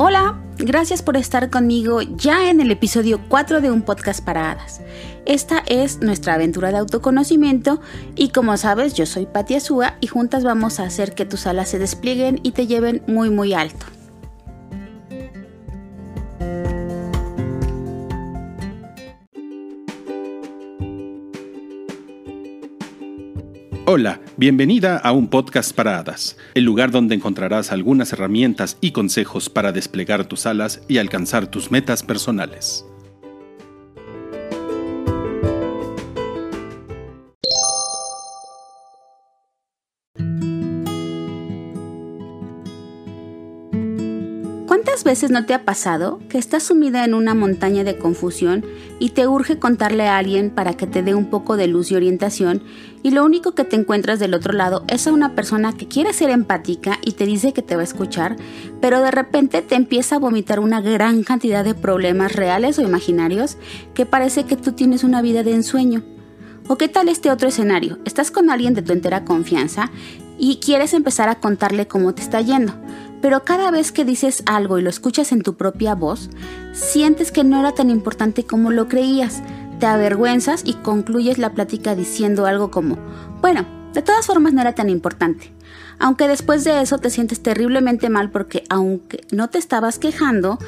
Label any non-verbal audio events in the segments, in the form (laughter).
Hola, gracias por estar conmigo ya en el episodio 4 de un podcast para hadas. Esta es nuestra aventura de autoconocimiento y como sabes yo soy Patti Azúa y juntas vamos a hacer que tus alas se desplieguen y te lleven muy muy alto. Hola, bienvenida a un podcast para hadas, el lugar donde encontrarás algunas herramientas y consejos para desplegar tus alas y alcanzar tus metas personales. Veces no te ha pasado que estás sumida en una montaña de confusión y te urge contarle a alguien para que te dé un poco de luz y orientación y lo único que te encuentras del otro lado es a una persona que quiere ser empática y te dice que te va a escuchar, pero de repente te empieza a vomitar una gran cantidad de problemas reales o imaginarios que parece que tú tienes una vida de ensueño? ¿O qué tal este otro escenario? Estás con alguien de tu entera confianza y quieres empezar a contarle cómo te está yendo pero cada vez que dices algo y lo escuchas en tu propia voz, sientes que no era tan importante como lo creías, te avergüenzas y concluyes la plática diciendo algo como, bueno, de todas formas no era tan importante. Aunque después de eso te sientes terriblemente mal porque aunque no te estabas quejando,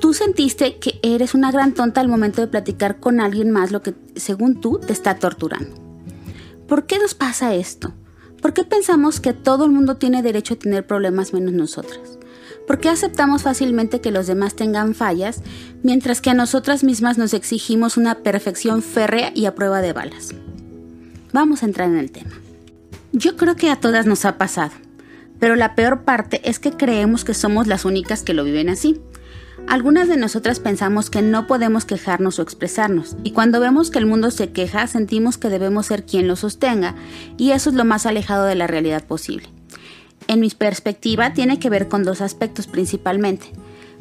tú sentiste que eres una gran tonta al momento de platicar con alguien más lo que según tú te está torturando. ¿Por qué nos pasa esto? ¿Por qué pensamos que todo el mundo tiene derecho a tener problemas menos nosotras? ¿Por qué aceptamos fácilmente que los demás tengan fallas, mientras que a nosotras mismas nos exigimos una perfección férrea y a prueba de balas? Vamos a entrar en el tema. Yo creo que a todas nos ha pasado, pero la peor parte es que creemos que somos las únicas que lo viven así. Algunas de nosotras pensamos que no podemos quejarnos o expresarnos, y cuando vemos que el mundo se queja sentimos que debemos ser quien lo sostenga, y eso es lo más alejado de la realidad posible. En mi perspectiva tiene que ver con dos aspectos principalmente.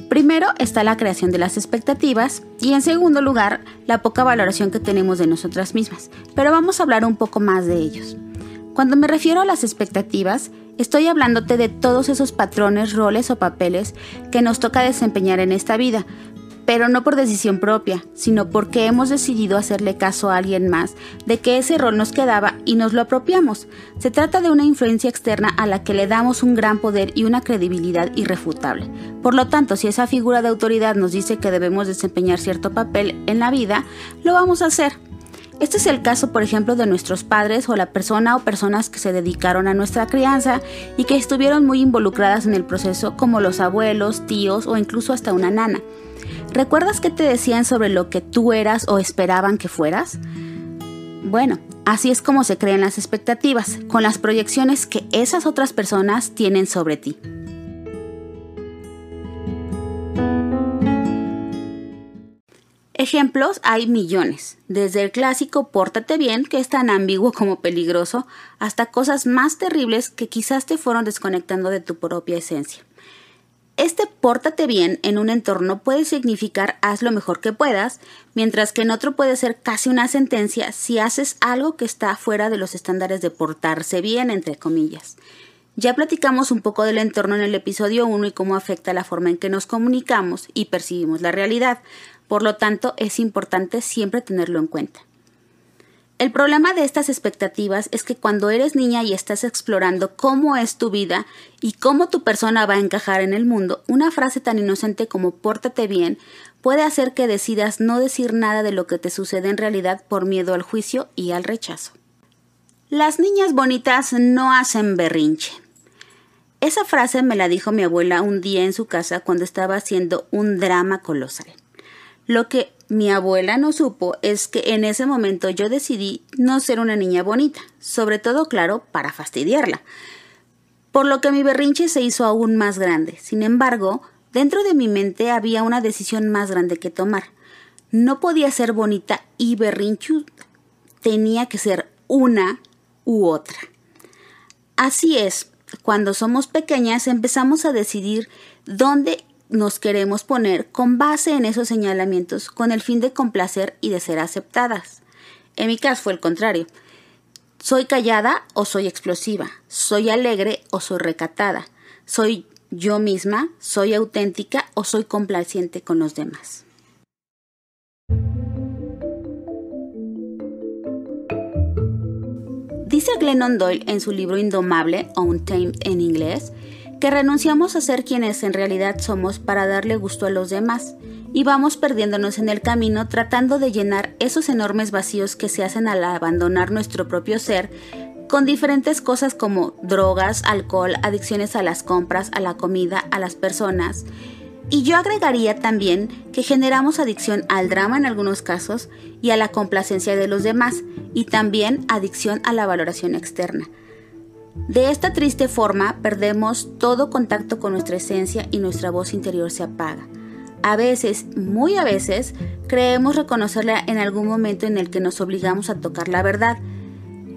Primero está la creación de las expectativas y en segundo lugar la poca valoración que tenemos de nosotras mismas, pero vamos a hablar un poco más de ellos. Cuando me refiero a las expectativas, Estoy hablándote de todos esos patrones, roles o papeles que nos toca desempeñar en esta vida, pero no por decisión propia, sino porque hemos decidido hacerle caso a alguien más de que ese rol nos quedaba y nos lo apropiamos. Se trata de una influencia externa a la que le damos un gran poder y una credibilidad irrefutable. Por lo tanto, si esa figura de autoridad nos dice que debemos desempeñar cierto papel en la vida, lo vamos a hacer. Este es el caso, por ejemplo, de nuestros padres o la persona o personas que se dedicaron a nuestra crianza y que estuvieron muy involucradas en el proceso, como los abuelos, tíos o incluso hasta una nana. ¿Recuerdas qué te decían sobre lo que tú eras o esperaban que fueras? Bueno, así es como se crean las expectativas, con las proyecciones que esas otras personas tienen sobre ti. Ejemplos hay millones, desde el clásico pórtate bien, que es tan ambiguo como peligroso, hasta cosas más terribles que quizás te fueron desconectando de tu propia esencia. Este pórtate bien en un entorno puede significar haz lo mejor que puedas, mientras que en otro puede ser casi una sentencia si haces algo que está fuera de los estándares de portarse bien, entre comillas. Ya platicamos un poco del entorno en el episodio 1 y cómo afecta la forma en que nos comunicamos y percibimos la realidad, por lo tanto es importante siempre tenerlo en cuenta. El problema de estas expectativas es que cuando eres niña y estás explorando cómo es tu vida y cómo tu persona va a encajar en el mundo, una frase tan inocente como pórtate bien puede hacer que decidas no decir nada de lo que te sucede en realidad por miedo al juicio y al rechazo. Las niñas bonitas no hacen berrinche. Esa frase me la dijo mi abuela un día en su casa cuando estaba haciendo un drama colosal. Lo que mi abuela no supo es que en ese momento yo decidí no ser una niña bonita, sobre todo, claro, para fastidiarla. Por lo que mi berrinche se hizo aún más grande. Sin embargo, dentro de mi mente había una decisión más grande que tomar. No podía ser bonita y berrinchuda. Tenía que ser una u otra. Así es, cuando somos pequeñas empezamos a decidir dónde nos queremos poner con base en esos señalamientos con el fin de complacer y de ser aceptadas. En mi caso fue el contrario. ¿Soy callada o soy explosiva? ¿Soy alegre o soy recatada? ¿Soy yo misma, soy auténtica o soy complaciente con los demás. Dice Glennon Doyle en su libro Indomable, Untamed en inglés, que renunciamos a ser quienes en realidad somos para darle gusto a los demás y vamos perdiéndonos en el camino tratando de llenar esos enormes vacíos que se hacen al abandonar nuestro propio ser con diferentes cosas como drogas, alcohol, adicciones a las compras, a la comida, a las personas. Y yo agregaría también que generamos adicción al drama en algunos casos y a la complacencia de los demás, y también adicción a la valoración externa. De esta triste forma perdemos todo contacto con nuestra esencia y nuestra voz interior se apaga. A veces, muy a veces, creemos reconocerla en algún momento en el que nos obligamos a tocar la verdad,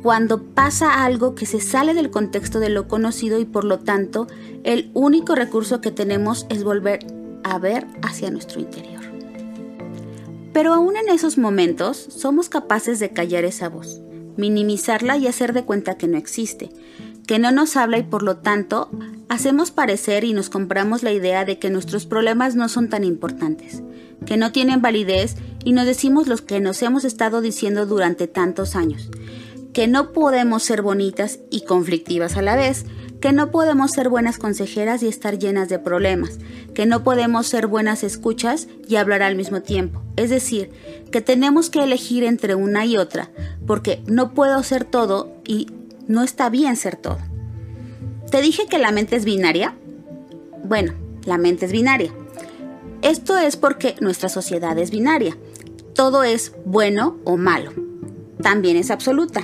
cuando pasa algo que se sale del contexto de lo conocido y por lo tanto el único recurso que tenemos es volver a ver hacia nuestro interior. Pero aún en esos momentos somos capaces de callar esa voz, minimizarla y hacer de cuenta que no existe, que no nos habla y por lo tanto hacemos parecer y nos compramos la idea de que nuestros problemas no son tan importantes, que no tienen validez y nos decimos los que nos hemos estado diciendo durante tantos años, que no podemos ser bonitas y conflictivas a la vez, que no podemos ser buenas consejeras y estar llenas de problemas, que no podemos ser buenas escuchas y hablar al mismo tiempo. Es decir, que tenemos que elegir entre una y otra, porque no puedo ser todo y no está bien ser todo. ¿Te dije que la mente es binaria? Bueno, la mente es binaria. Esto es porque nuestra sociedad es binaria. Todo es bueno o malo. También es absoluta.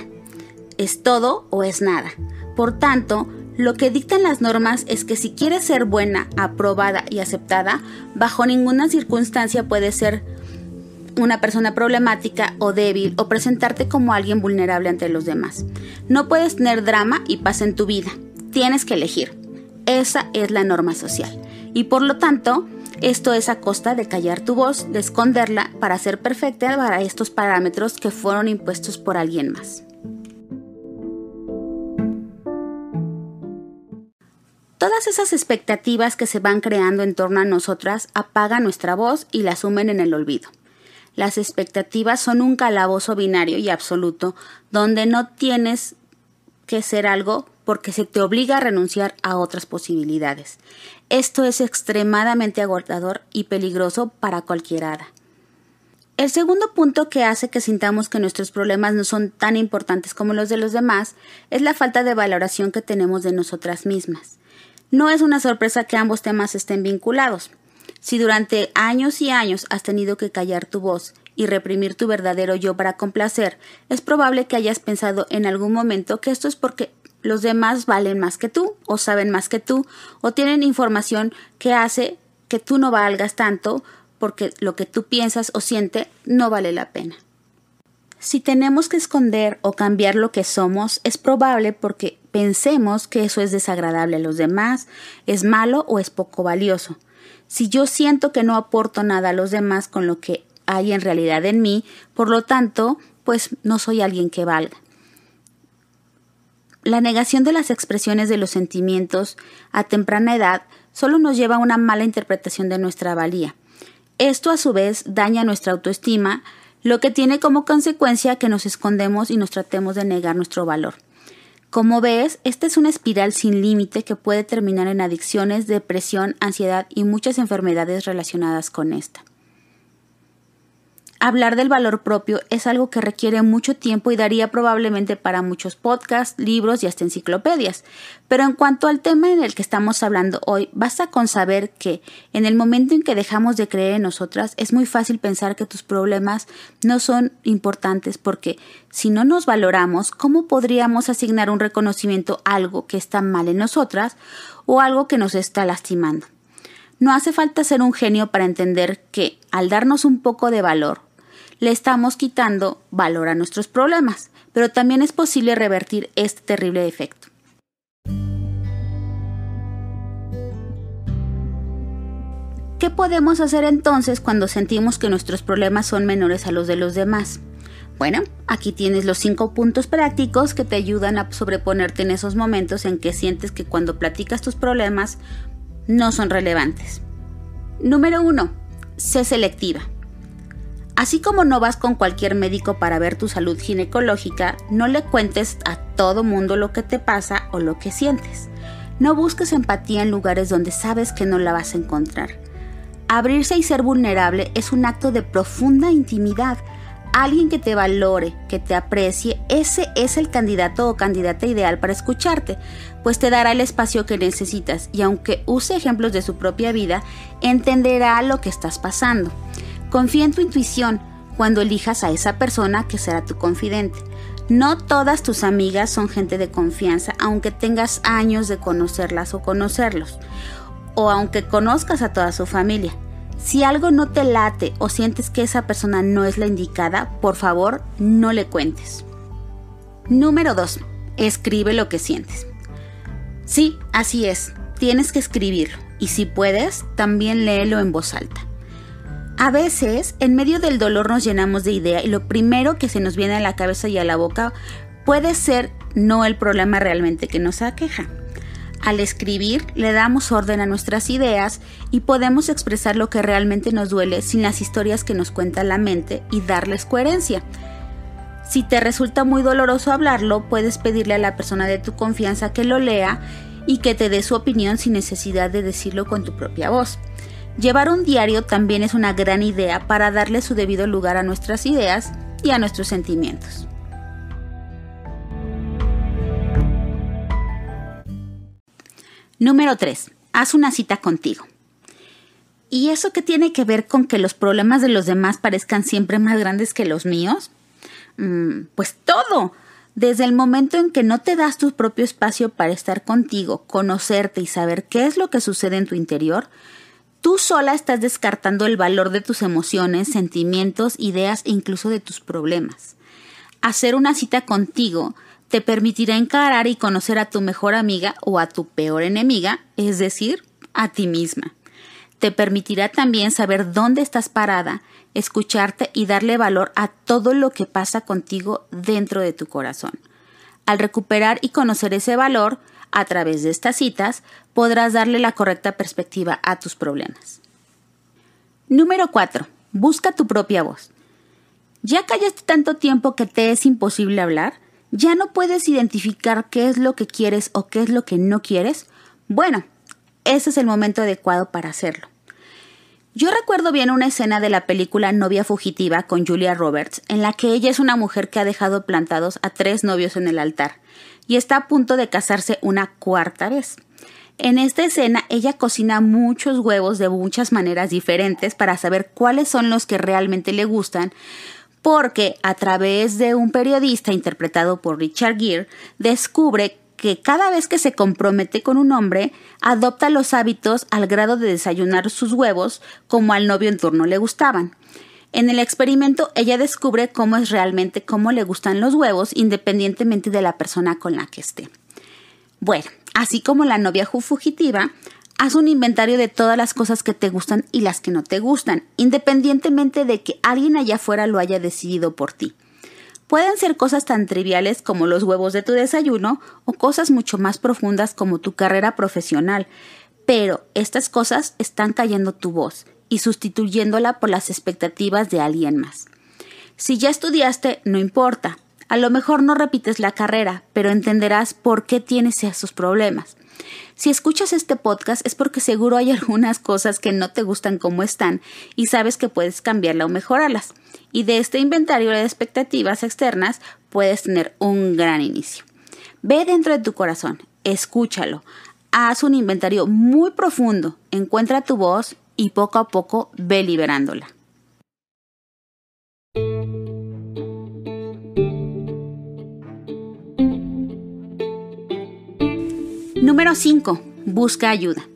Es todo o es nada. Por tanto, lo que dictan las normas es que si quieres ser buena, aprobada y aceptada, bajo ninguna circunstancia puedes ser una persona problemática o débil o presentarte como alguien vulnerable ante los demás. No puedes tener drama y paz en tu vida. Tienes que elegir. Esa es la norma social. Y por lo tanto, esto es a costa de callar tu voz, de esconderla para ser perfecta para estos parámetros que fueron impuestos por alguien más. Todas esas expectativas que se van creando en torno a nosotras apagan nuestra voz y la sumen en el olvido. Las expectativas son un calabozo binario y absoluto donde no tienes que ser algo porque se te obliga a renunciar a otras posibilidades. Esto es extremadamente agotador y peligroso para cualquier hada. El segundo punto que hace que sintamos que nuestros problemas no son tan importantes como los de los demás es la falta de valoración que tenemos de nosotras mismas. No es una sorpresa que ambos temas estén vinculados. Si durante años y años has tenido que callar tu voz y reprimir tu verdadero yo para complacer, es probable que hayas pensado en algún momento que esto es porque los demás valen más que tú, o saben más que tú, o tienen información que hace que tú no valgas tanto porque lo que tú piensas o sientes no vale la pena. Si tenemos que esconder o cambiar lo que somos, es probable porque pensemos que eso es desagradable a los demás, es malo o es poco valioso. Si yo siento que no aporto nada a los demás con lo que hay en realidad en mí, por lo tanto, pues no soy alguien que valga. La negación de las expresiones de los sentimientos a temprana edad solo nos lleva a una mala interpretación de nuestra valía. Esto a su vez daña nuestra autoestima, lo que tiene como consecuencia que nos escondemos y nos tratemos de negar nuestro valor. Como ves, esta es una espiral sin límite que puede terminar en adicciones, depresión, ansiedad y muchas enfermedades relacionadas con esta. Hablar del valor propio es algo que requiere mucho tiempo y daría probablemente para muchos podcasts, libros y hasta enciclopedias. Pero en cuanto al tema en el que estamos hablando hoy, basta con saber que en el momento en que dejamos de creer en nosotras es muy fácil pensar que tus problemas no son importantes porque si no nos valoramos, ¿cómo podríamos asignar un reconocimiento a algo que está mal en nosotras o algo que nos está lastimando? No hace falta ser un genio para entender que, al darnos un poco de valor, le estamos quitando valor a nuestros problemas, pero también es posible revertir este terrible efecto. ¿Qué podemos hacer entonces cuando sentimos que nuestros problemas son menores a los de los demás? Bueno, aquí tienes los cinco puntos prácticos que te ayudan a sobreponerte en esos momentos en que sientes que cuando platicas tus problemas no son relevantes. Número 1. Sé selectiva. Así como no vas con cualquier médico para ver tu salud ginecológica, no le cuentes a todo mundo lo que te pasa o lo que sientes. No busques empatía en lugares donde sabes que no la vas a encontrar. Abrirse y ser vulnerable es un acto de profunda intimidad. Alguien que te valore, que te aprecie, ese es el candidato o candidata ideal para escucharte, pues te dará el espacio que necesitas y aunque use ejemplos de su propia vida, entenderá lo que estás pasando. Confía en tu intuición cuando elijas a esa persona que será tu confidente. No todas tus amigas son gente de confianza, aunque tengas años de conocerlas o conocerlos, o aunque conozcas a toda su familia. Si algo no te late o sientes que esa persona no es la indicada, por favor, no le cuentes. Número 2. Escribe lo que sientes. Sí, así es, tienes que escribirlo y si puedes, también léelo en voz alta. A veces, en medio del dolor nos llenamos de idea y lo primero que se nos viene a la cabeza y a la boca puede ser no el problema realmente que nos aqueja. Al escribir, le damos orden a nuestras ideas y podemos expresar lo que realmente nos duele sin las historias que nos cuenta la mente y darles coherencia. Si te resulta muy doloroso hablarlo, puedes pedirle a la persona de tu confianza que lo lea y que te dé su opinión sin necesidad de decirlo con tu propia voz. Llevar un diario también es una gran idea para darle su debido lugar a nuestras ideas y a nuestros sentimientos. Número 3. Haz una cita contigo. ¿Y eso qué tiene que ver con que los problemas de los demás parezcan siempre más grandes que los míos? Mm, pues todo. Desde el momento en que no te das tu propio espacio para estar contigo, conocerte y saber qué es lo que sucede en tu interior, Tú sola estás descartando el valor de tus emociones, sentimientos, ideas e incluso de tus problemas. Hacer una cita contigo te permitirá encarar y conocer a tu mejor amiga o a tu peor enemiga, es decir, a ti misma. Te permitirá también saber dónde estás parada, escucharte y darle valor a todo lo que pasa contigo dentro de tu corazón. Al recuperar y conocer ese valor, a través de estas citas podrás darle la correcta perspectiva a tus problemas. Número 4. Busca tu propia voz. ¿Ya callaste tanto tiempo que te es imposible hablar? ¿Ya no puedes identificar qué es lo que quieres o qué es lo que no quieres? Bueno, ese es el momento adecuado para hacerlo. Yo recuerdo bien una escena de la película Novia Fugitiva con Julia Roberts, en la que ella es una mujer que ha dejado plantados a tres novios en el altar y está a punto de casarse una cuarta vez. En esta escena ella cocina muchos huevos de muchas maneras diferentes para saber cuáles son los que realmente le gustan, porque a través de un periodista interpretado por Richard Gere descubre que cada vez que se compromete con un hombre, adopta los hábitos al grado de desayunar sus huevos como al novio en turno le gustaban. En el experimento ella descubre cómo es realmente cómo le gustan los huevos independientemente de la persona con la que esté. Bueno, así como la novia fugitiva, haz un inventario de todas las cosas que te gustan y las que no te gustan, independientemente de que alguien allá afuera lo haya decidido por ti. Pueden ser cosas tan triviales como los huevos de tu desayuno o cosas mucho más profundas como tu carrera profesional, pero estas cosas están cayendo tu voz y sustituyéndola por las expectativas de alguien más. Si ya estudiaste, no importa. A lo mejor no repites la carrera, pero entenderás por qué tienes esos problemas. Si escuchas este podcast es porque seguro hay (laughs) algunas cosas que no te gustan como están y sabes que puedes cambiarla o mejorarlas. Y de este inventario de expectativas externas puedes tener un gran inicio. Ve dentro de tu corazón, escúchalo, haz un inventario muy profundo, encuentra tu voz y poco a poco ve liberándola. Número 5. Busca ayuda.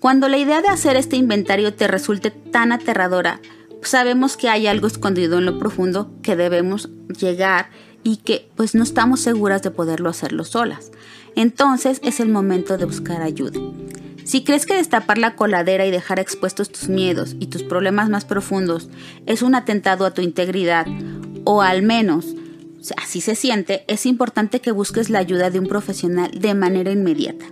Cuando la idea de hacer este inventario te resulte tan aterradora, sabemos que hay algo escondido en lo profundo que debemos llegar y que pues no estamos seguras de poderlo hacerlo solas. Entonces es el momento de buscar ayuda. Si crees que destapar la coladera y dejar expuestos tus miedos y tus problemas más profundos es un atentado a tu integridad, o al menos así se siente, es importante que busques la ayuda de un profesional de manera inmediata.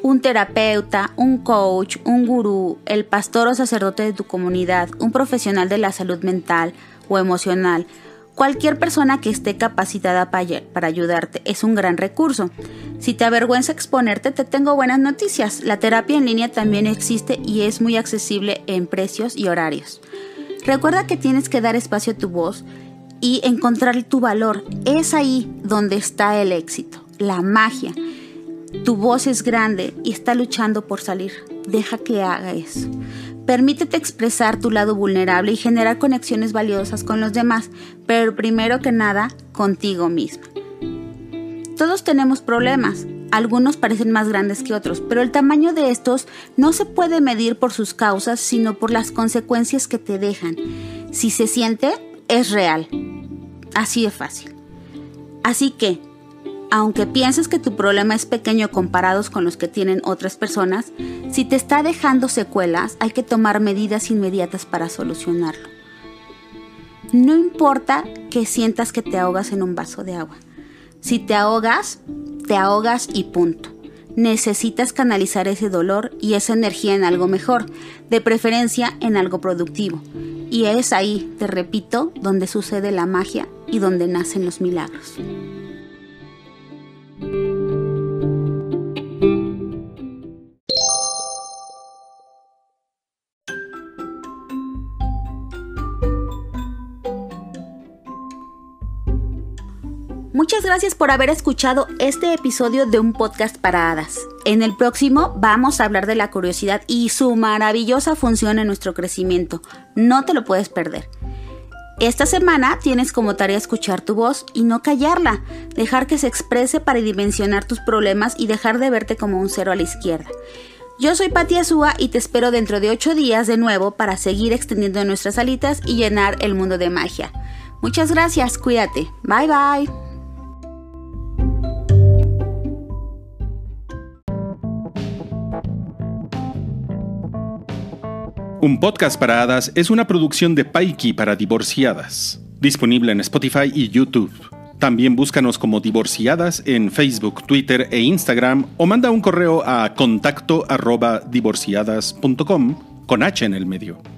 un terapeuta, un coach, un gurú, el pastor o sacerdote de tu comunidad, un profesional de la salud mental o emocional, Cualquier persona que esté capacitada para ayudarte es un gran recurso. Si te avergüenza exponerte, te tengo buenas noticias. La terapia en línea también existe y es muy accesible en precios y horarios. Recuerda que tienes que dar espacio a tu voz y encontrar tu valor. Es ahí donde está el éxito, la magia. Tu voz es grande y está luchando por salir. Deja que haga eso. Permítete expresar tu lado vulnerable y generar conexiones valiosas con los demás, pero primero que nada, contigo misma. Todos tenemos problemas, algunos parecen más grandes que otros, pero el tamaño de estos no se puede medir por sus causas, sino por las consecuencias que te dejan. Si se siente, es real. Así de fácil. Así que, aunque pienses que tu problema es pequeño comparados con los que tienen otras personas, si te está dejando secuelas, hay que tomar medidas inmediatas para solucionarlo. No importa que sientas que te ahogas en un vaso de agua. Si te ahogas, te ahogas y punto. Necesitas canalizar ese dolor y esa energía en algo mejor, de preferencia en algo productivo. Y es ahí, te repito, donde sucede la magia y donde nacen los milagros. Muchas gracias por haber escuchado este episodio de un podcast para hadas. En el próximo vamos a hablar de la curiosidad y su maravillosa función en nuestro crecimiento. No te lo puedes perder. Esta semana tienes como tarea escuchar tu voz y no callarla, dejar que se exprese para dimensionar tus problemas y dejar de verte como un cero a la izquierda. Yo soy Patti Azúa y te espero dentro de 8 días de nuevo para seguir extendiendo nuestras alitas y llenar el mundo de magia. Muchas gracias, cuídate. Bye bye. Un podcast para hadas es una producción de Paiki para divorciadas, disponible en Spotify y YouTube. También búscanos como divorciadas en Facebook, Twitter e Instagram o manda un correo a contacto arroba divorciadas.com con H en el medio.